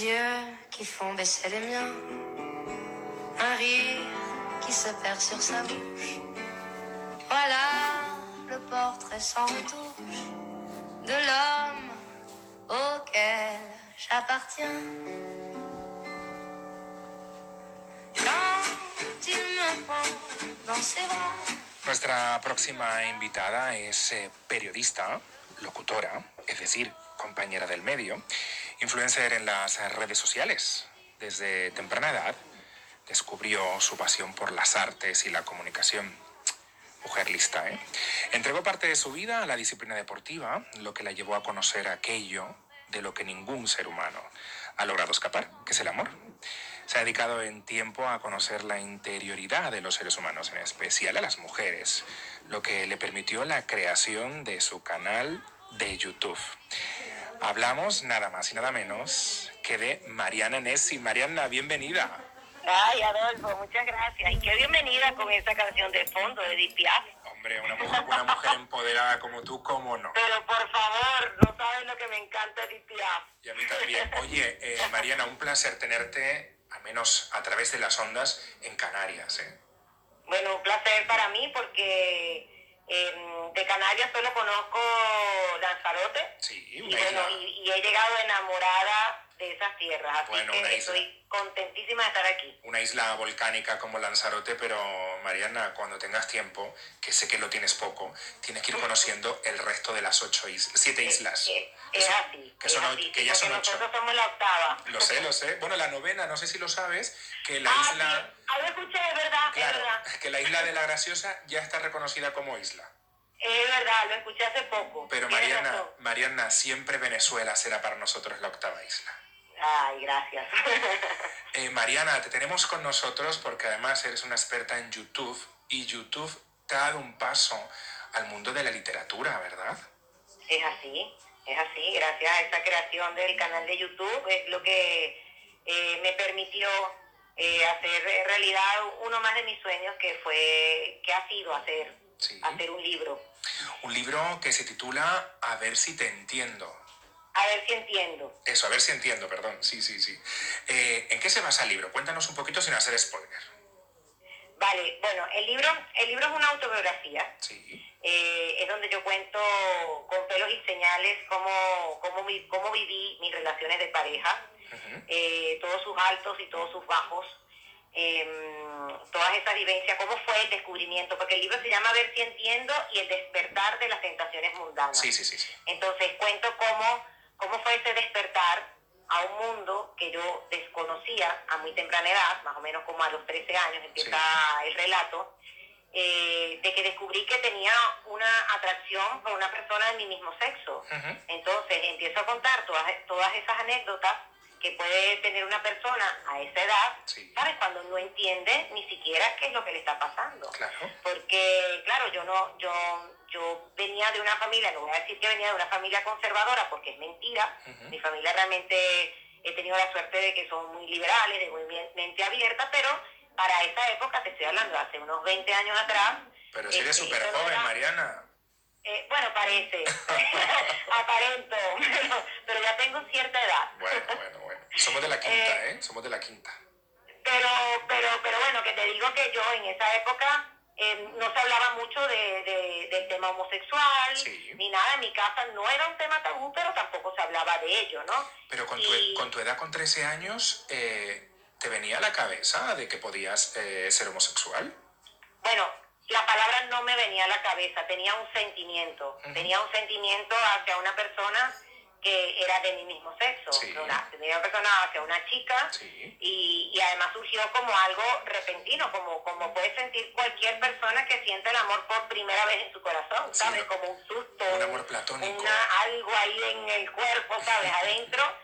Yeux qui font baisser les miens. Un rire qui se perd sur sa bouche. Voilà le portrait sans retouche de l'homme auquel j'appartiens. Quand il me prend dans ses bras. Nuestra próxima invitada es eh, periodista, locutora, es decir, compañera del medio, influencer en las redes sociales. Desde temprana edad descubrió su pasión por las artes y la comunicación. Mujer lista, ¿eh? Entregó parte de su vida a la disciplina deportiva, lo que la llevó a conocer aquello de lo que ningún ser humano ha logrado escapar, que es el amor. Se ha dedicado en tiempo a conocer la interioridad de los seres humanos, en especial a las mujeres, lo que le permitió la creación de su canal de YouTube. Hablamos nada más y nada menos que de Mariana Nessi. Mariana, bienvenida. Ay, Adolfo, muchas gracias. Y qué bienvenida con esa canción de fondo de Edith Piaf. Hombre, una mujer, una mujer empoderada como tú, ¿cómo no? Pero por favor, no sabes lo que me encanta Edith Piaf. Y a mí también. Oye, eh, Mariana, un placer tenerte, al menos a través de las ondas, en Canarias. ¿eh? Bueno, un placer para mí porque eh, de Canarias solo conozco Lanzarote. Sí, Y bueno, y he llegado enamorada de esas tierras. Así Bueno, que isla. estoy contentísima de estar aquí. Una isla volcánica como Lanzarote, pero Mariana, cuando tengas tiempo, que sé que lo tienes poco, tienes que ir conociendo el resto de las ocho islas, siete islas. Que es son- así. que es son o- así, que ya son ocho. Nosotros somos la octava. Lo sé, lo sé. Bueno, la novena, no sé si lo sabes, que la ah, isla, sí. Lo escuché, es verdad, es claro, verdad. que la isla de la Graciosa ya está reconocida como isla. Es verdad, lo escuché hace poco. Pero Mariana, razón. Mariana, siempre Venezuela será para nosotros la octava isla. Ay, gracias. Eh, Mariana, te tenemos con nosotros porque además eres una experta en YouTube y YouTube te ha dado un paso al mundo de la literatura, ¿verdad? es así, es así. Gracias a esta creación del canal de YouTube es lo que eh, me permitió eh, hacer realidad uno más de mis sueños que fue, que ha sido hacer, Sí. hacer un libro. Un libro que se titula A ver si te entiendo. A ver si entiendo. Eso, a ver si entiendo, perdón. Sí, sí, sí. Eh, ¿En qué se basa el libro? Cuéntanos un poquito sin hacer spoiler. Vale, bueno, el libro, el libro es una autobiografía. Sí. Eh, es donde yo cuento con pelos y señales cómo, cómo, vi- cómo viví mis relaciones de pareja, eh, todos sus altos y todos sus bajos, em, todas esas vivencias, cómo fue el descubrimiento, porque el libro se llama Ver si entiendo y el despertar de las tentaciones mundanas. Sí, sí, sí, sí. Entonces cuento cómo, cómo fue ese despertar a un mundo que yo desconocía a muy temprana edad, más o menos como a los 13 años empieza el relato, eh, de que descubrí que tenía una atracción por una persona de mi mismo sexo. Entonces empiezo a contar todas, todas esas anécdotas que puede tener una persona a esa edad, Sí. ¿sabes? Cuando no entiende ni siquiera qué es lo que le está pasando Claro. porque claro yo no yo yo venía de una familia no voy a decir que venía de una familia conservadora porque es mentira mi familia realmente he tenido la suerte de que son muy liberales de muy mente abierta pero para esa época te estoy hablando hace unos 20 años atrás Pero si eres eh, súper joven, era- Mariana. eh, bueno parece aparento pero, pero ya tengo cierta edad Bueno, bueno, bueno. Somos de la quinta, ¿eh? Somos de la quinta. pero pero pero bueno que te digo que yo en esa época eh, no se hablaba mucho de, de- del tema homosexual Sí. ni nada en mi casa no era un tema tabú pero tampoco se hablaba de ello no Pero con tu, Y- con tu edad, con 13 años, eh, ¿te venía a la cabeza de que podías eh, ser homosexual? bueno la palabra no me venía a la cabeza tenía un sentimiento Ujú. tenía un sentimiento hacia una persona que era de mi mismo sexo Sí. una, tenía una persona hacia una chica Sí. y, y además surgió como algo repentino, como, como puede sentir cualquier persona que siente el amor por primera vez en su corazón, ¿sabes? Como un susto, Un amor platónico. una- algo ahí en el cuerpo, ¿sabes? Adentro.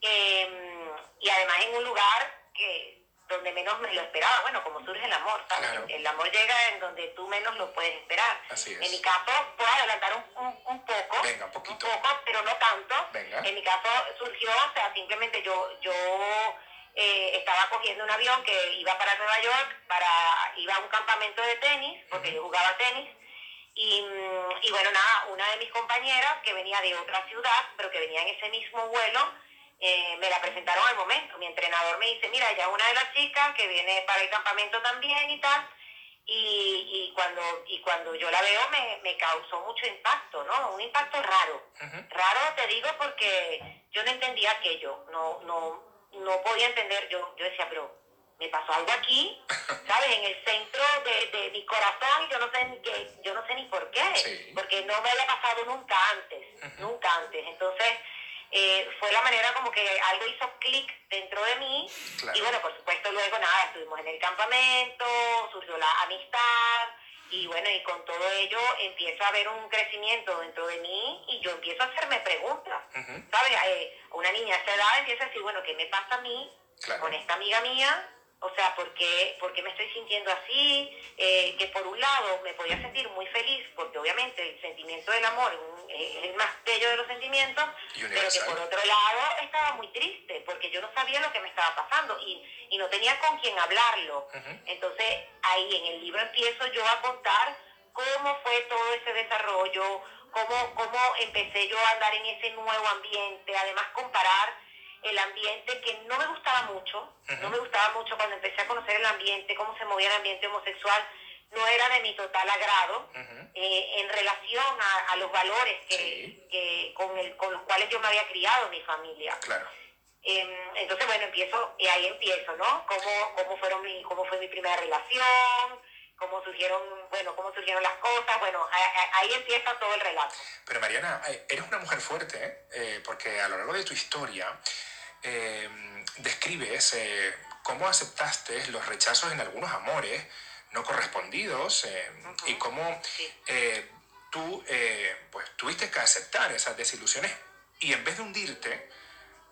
Eh, y además en un lugar donde menos me lo esperaba, bueno, como surge el amor, ¿sabes? Claro. El amor llega en donde tú menos lo puedes esperar. Así es. En mi caso, puedo adelantar un, un, un poco, Venga, un poquito. poco, pero no tanto. Venga. En mi caso surgió, o sea, simplemente yo, yo eh, estaba cogiendo un avión que iba para Nueva York, para iba a un campamento de tenis, porque yo jugaba tenis, y, mm, y bueno, nada, una de mis compañeras que venía de otra ciudad, pero que venía en ese mismo vuelo, eh, me la presentaron al momento. Mi entrenador me dice, mira, ya una de las chicas que viene para el campamento también y tal. Y, y cuando y cuando yo la veo me, me causó mucho impacto, ¿no? Un impacto raro. Raro te digo porque yo no entendía aquello, no, no, no podía entender, yo, yo decía, pero me pasó algo aquí, ¿sabes? En el centro de, de mi corazón y yo no sé ni qué, yo no sé ni por qué, porque no me había pasado nunca antes, nunca antes. Entonces, eh, fue la manera como que algo hizo clic dentro de mí y bueno, por supuesto luego nada, estuvimos en el campamento, surgió la amistad y bueno, y con todo ello empieza a haber un crecimiento dentro de mí y yo empiezo a hacerme preguntas, ¿sabes? Eh, una niña a esa edad empieza a decir, bueno, ¿qué me pasa a mí con esta amiga mía? O sea, ¿por qué, me estoy sintiendo así? Eh, que por un lado me podía sentir muy feliz, porque obviamente el sentimiento del amor es el más bello de los sentimientos, pero que por otro lado estaba muy triste, porque yo no sabía lo que me estaba pasando y, no tenía con quién hablarlo. Entonces ahí en el libro empiezo yo a contar cómo fue todo ese desarrollo, cómo, cómo empecé yo a andar en ese nuevo ambiente, además comparar el ambiente que no me gustaba mucho, no me gustaba mucho cuando empecé a conocer el ambiente, cómo se movía el ambiente homosexual, no era de mi total agrado eh, en relación a, los valores que, con, el, con los cuales yo me había criado mi familia. Claro. Em, entonces, bueno, empiezo, y ahí empiezo, ¿no? Cómo, cómo, fueron mi, cómo fue mi primera relación, cómo surgieron, bueno, cómo surgieron las cosas, bueno, ahí empieza todo el relato. Pero Mariana, eh, eres una mujer fuerte, ¿eh? porque a lo largo de tu historia eh, describes eh, cómo aceptaste los rechazos en algunos amores no correspondidos eh, y cómo tú pues, tuviste que aceptar esas desilusiones y en vez de hundirte,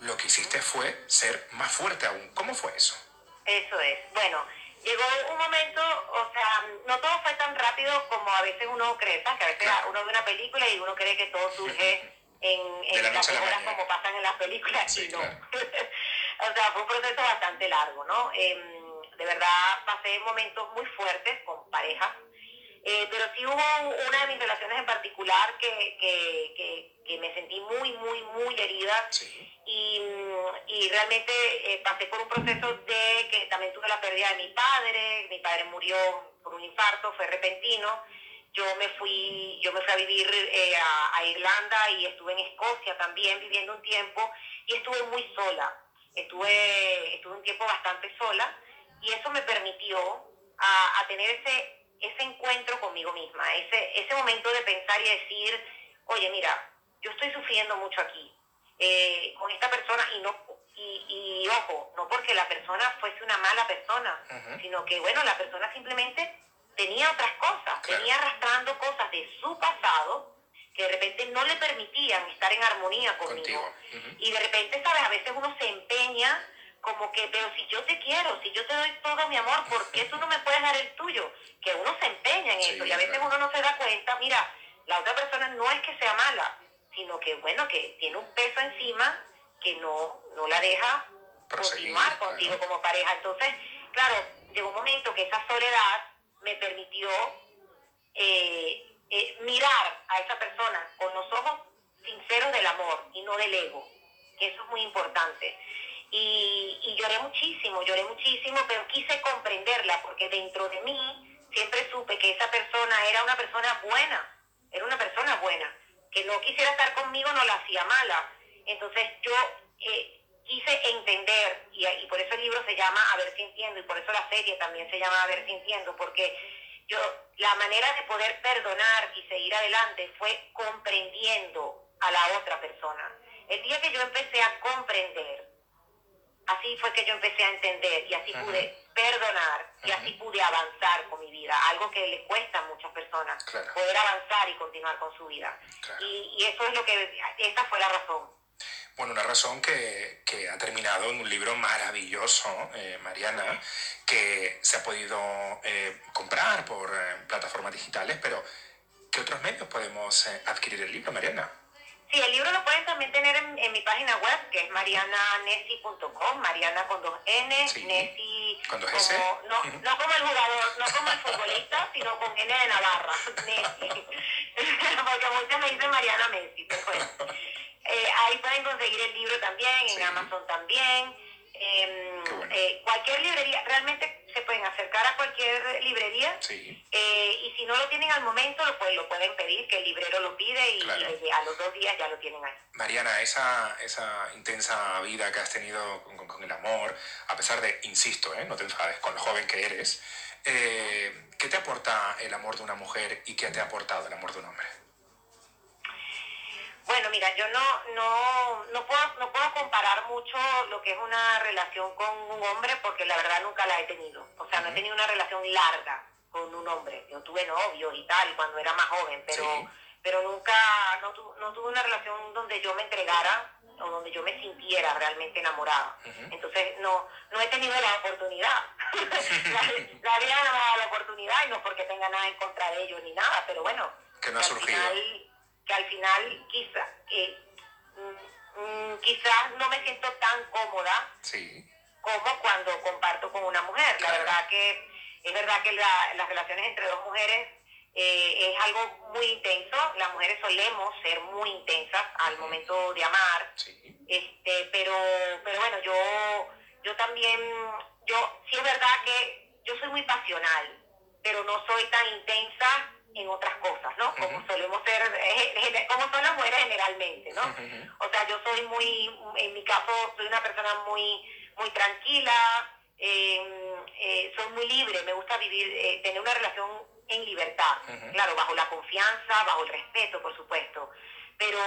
lo que hiciste fue ser más fuerte aún. ¿Cómo fue eso? Eso es. Bueno, llegó un momento, o sea, no todo fue tan rápido como a veces uno cree, que a veces uno ve una película y uno cree que todo surge en, en las horas como pasan en las películas y no. o sea, fue un proceso bastante largo, ¿no? Em, de verdad pasé momentos muy fuertes con parejas, eh, pero sí hubo una de mis relaciones en particular que, que, que, que me sentí muy, muy, muy herida y, y, realmente eh, pasé por un proceso de que también tuve la pérdida de mi padre, mi padre murió por un infarto, fue repentino yo me fui, yo me fui a vivir eh, a, Irlanda y estuve en Escocia también viviendo un tiempo y estuve muy sola. Estuve, estuve un tiempo bastante sola y eso me permitió a, tener ese, ese encuentro conmigo misma, ese, ese momento de pensar y decir, oye, mira, yo estoy sufriendo mucho aquí eh, con esta persona y no y, y, ojo, no porque la persona fuese una mala persona, sino que bueno, la persona simplemente tenía otras cosas, venía arrastrando cosas de su pasado que de repente no le permitían estar en armonía conmigo. Y de repente, ¿sabes? A veces uno se empeña como que, pero si yo te quiero, si yo te doy todo mi amor, ¿por qué tú no me puedes dar el tuyo? Que uno se empeña en eso y a veces uno no se da cuenta, mira, la otra persona no es que sea mala, sino que, bueno, que tiene un peso encima que no, no la deja continuar contigo como pareja. Entonces, claro, llegó un momento que esa soledad me permitió eh, eh, mirar a esa persona con los ojos sinceros del amor y no del ego, que eso es muy importante. Y, lloré muchísimo, lloré muchísimo, pero quise comprenderla porque dentro de mí siempre supe que esa persona era una persona buena, era una persona buena, que no quisiera estar conmigo no la hacía mala. Entonces yo eh, quise entender, y, y, por eso el libro se llama A ver si entiendo, y por eso la serie también se llama A ver si entiendo, porque yo, la manera de poder perdonar y seguir adelante fue comprendiendo a la otra persona. El día que yo empecé a comprender, así fue que yo empecé a entender y así pude perdonar y así pude avanzar con mi vida, algo que le cuesta a muchas personas, poder avanzar y continuar con su vida. Y, y eso es lo que, esa fue la razón bueno, una razón que, ha terminado en un libro maravilloso, eh, Mariana, que se ha podido eh, comprar por eh, plataformas digitales, pero ¿qué otros medios podemos adquirir el libro, Mariana? Sí, el libro lo pueden también tener en, mi página web, que es mariananesi.com, Mariana con dos N, Nesi ¿Con dos S? no, no como el jugador, no como el futbolista, sino con N de Navarra. Porque muchos me dicen Mariana Messi, pero bueno. eh, ahí pueden conseguir el libro también, en Amazon también. Em, eh, cualquier librería, realmente se pueden acercar a cualquier librería eh, y si no lo tienen al momento, pues lo pueden pedir, que el librero lo pide y, a los dos días ya lo tienen ahí. Mariana, esa, esa intensa vida que has tenido con, el amor, a pesar de, insisto, no te enfades, con lo joven que eres, ¿qué te aporta el amor de una mujer y qué te ha aportado el amor de un hombre? Bueno, mira, yo no, no, no, puedo, no puedo comparar mucho lo que es una relación con un hombre porque la verdad nunca la he tenido. O sea, no he tenido una relación larga con un hombre. Yo tuve novios y tal cuando era más joven, pero, pero nunca, no, no, tuve una relación donde yo me entregara o donde yo me sintiera realmente enamorada. Entonces, no, no he tenido la oportunidad. la, vida no me ha dado la oportunidad y no porque tenga nada en contra de ellos ni nada, pero bueno. Que no ha surgido que al final quizá, mm, mm, quizás no me siento tan cómoda como cuando comparto con una mujer. La verdad que es verdad que las relaciones entre dos mujeres eh, es algo muy intenso. Las mujeres solemos ser muy intensas al momento de amar. Este, pero, pero bueno, yo, yo también, yo sí es verdad que yo soy muy pasional, pero no soy tan intensa en otras cosas, ¿no? Como solemos ser, eh, como son las mujeres generalmente, ¿no? O sea, yo soy muy, en mi caso, soy una persona muy, muy tranquila, em, eh, soy muy libre, me gusta vivir, eh, tener una relación en libertad, claro, bajo la confianza, bajo el respeto, por supuesto. Pero,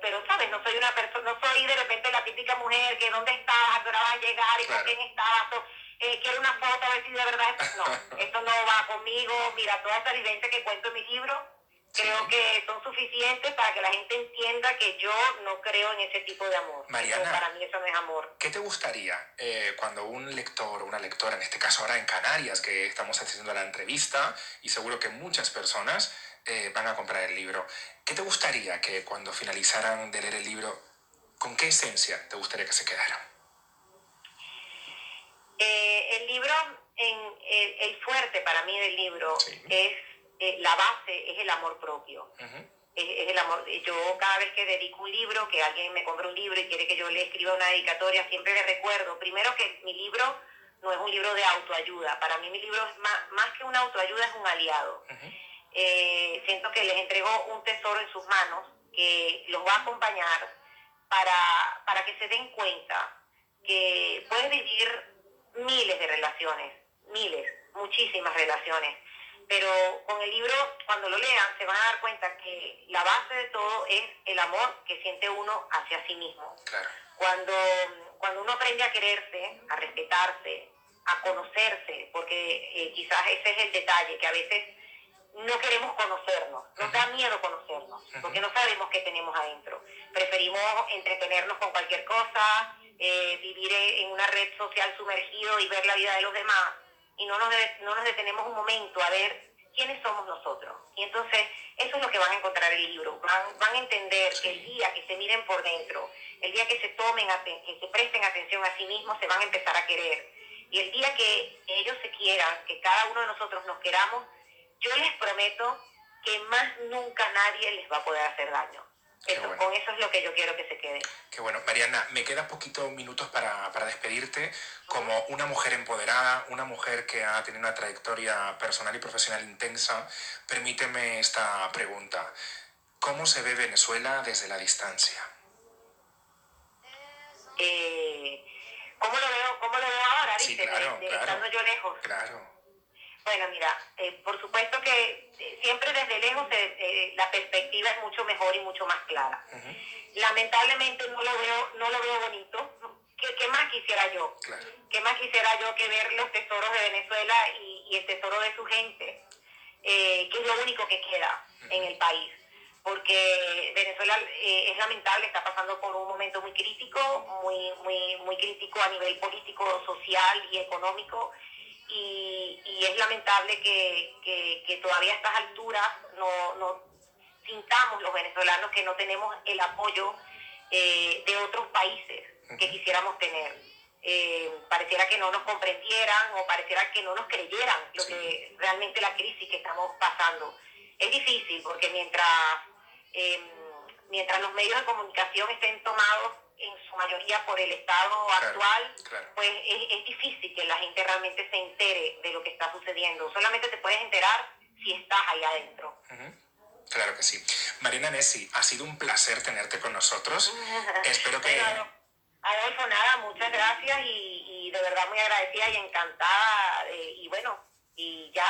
pero, ¿sabes? No soy una persona, no soy de repente la típica mujer que ¿dónde estás? ¿A qué hora vas a llegar? ¿Y con quién estabas? Eh, quiero una foto a ver si de verdad no, esto no va conmigo, mira, toda esta vivencia que cuento en mi libro, creo que son suficientes para que la gente entienda que yo no creo en ese tipo de amor. Mariana, para mí eso no es amor. ¿Qué te gustaría eh, cuando un lector o una lectora, en este caso ahora en Canarias, que estamos haciendo la entrevista y seguro que muchas personas eh, van a comprar el libro, ¿qué te gustaría que cuando finalizaran de leer el libro, con qué esencia te gustaría que se quedaran? Eh, el libro, en, el, fuerte para mí del libro es eh, la base, es el amor propio. es, el amor. Yo cada vez que dedico un libro, que alguien me compra un libro y quiere que yo le escriba una dedicatoria, siempre le recuerdo, primero que mi libro no es un libro de autoayuda. Para mí mi libro es más, más que una autoayuda, es un aliado. Eh, siento que les entrego un tesoro en sus manos que los va a acompañar para, para que se den cuenta que puedes vivir miles de relaciones, miles, muchísimas relaciones. Pero con el libro, cuando lo lean, se van a dar cuenta que la base de todo es el amor que siente uno hacia sí mismo. Cuando, cuando uno aprende a quererse, a respetarse, a conocerse, porque eh, quizás ese es el detalle, que a veces no queremos conocernos, nos da miedo conocernos, porque no sabemos qué tenemos adentro. Preferimos entretenernos con cualquier cosa, eh, vivir en una red social sumergido y ver la vida de los demás y no nos, no nos detenemos un momento a ver quiénes somos nosotros. Y entonces eso es lo que van a encontrar en el libro. Van, van a entender que el día que se miren por dentro, el día que se tomen, que se presten atención a sí mismos, se van a empezar a querer. Y el día que ellos se quieran, que cada uno de nosotros nos queramos, yo les prometo que más nunca nadie les va a poder hacer daño. Con eso es lo que yo quiero que se quede. Qué bueno. Mariana, me quedan poquitos minutos para, para, despedirte. Como una mujer empoderada, una mujer que ha tenido una trayectoria personal y profesional intensa, permíteme esta pregunta. ¿Cómo se ve Venezuela desde la distancia? Eh, ¿cómo, lo veo, ¿Cómo lo veo ahora? Sí, claro, claro, estando yo lejos. Claro. Bueno, mira, eh, por supuesto que eh, siempre desde lejos eh, la perspectiva es mucho mejor y mucho más clara. Lamentablemente no lo veo, no lo veo bonito. ¿Qué, más quisiera yo? ¿Qué más quisiera yo que ver los tesoros de Venezuela y, el tesoro de su gente? que es lo único que queda en el país. Porque Venezuela es lamentable, está pasando por un momento muy crítico, muy, muy, muy crítico a nivel político, social y económico y, es lamentable que, todavía a estas alturas no, no, sintamos los venezolanos que no tenemos el apoyo eh, de otros países que quisiéramos tener. Eh, pareciera que no nos comprendieran o pareciera que no nos creyeran lo que realmente la crisis que estamos pasando. Es difícil porque mientras em, mientras los medios de comunicación estén tomados en su mayoría por el Estado actual, pues es, difícil que la gente realmente se entere de lo que está sucediendo. Solamente te puedes enterar si estás ahí adentro. Claro que sí. Marina Nessi, ha sido un placer tenerte con nosotros. Espero que... Adolfo, nada, muchas gracias y, de verdad muy agradecida y encantada. y bueno, y ya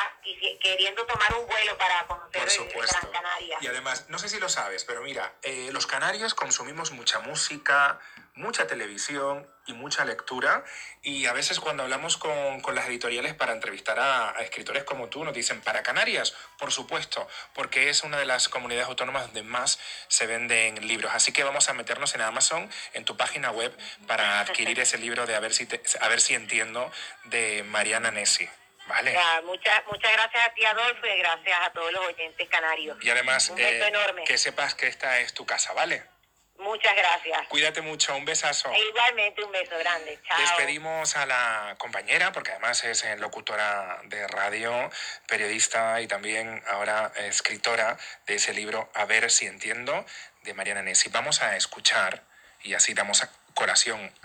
queriendo tomar un vuelo para conocer Por supuesto. Gran Canaria. Y además, no sé si lo sabes, pero mira, eh, los canarios consumimos mucha música, mucha televisión y mucha lectura. Y a veces cuando hablamos con, con las editoriales para entrevistar a, escritores como tú, nos dicen, ¿para Canarias? Por supuesto, porque es una de las comunidades autónomas donde más se venden libros. Así que vamos a meternos en Amazon, en tu página web, para adquirir ese libro de A ver si, a ver si entiendo de Mariana Nessi. Vale. muchas, muchas gracias a ti, Adolfo, y gracias a todos los oyentes canarios. Y además, eh, que sepas que esta es tu casa, ¿vale? Muchas gracias. Cuídate mucho, un besazo. E igualmente, un beso grande. Chao. Despedimos a la compañera, porque además es eh, locutora de radio, periodista y también ahora escritora de ese libro A ver si entiendo, de Mariana Nessi. Vamos a escuchar, y así damos a colación a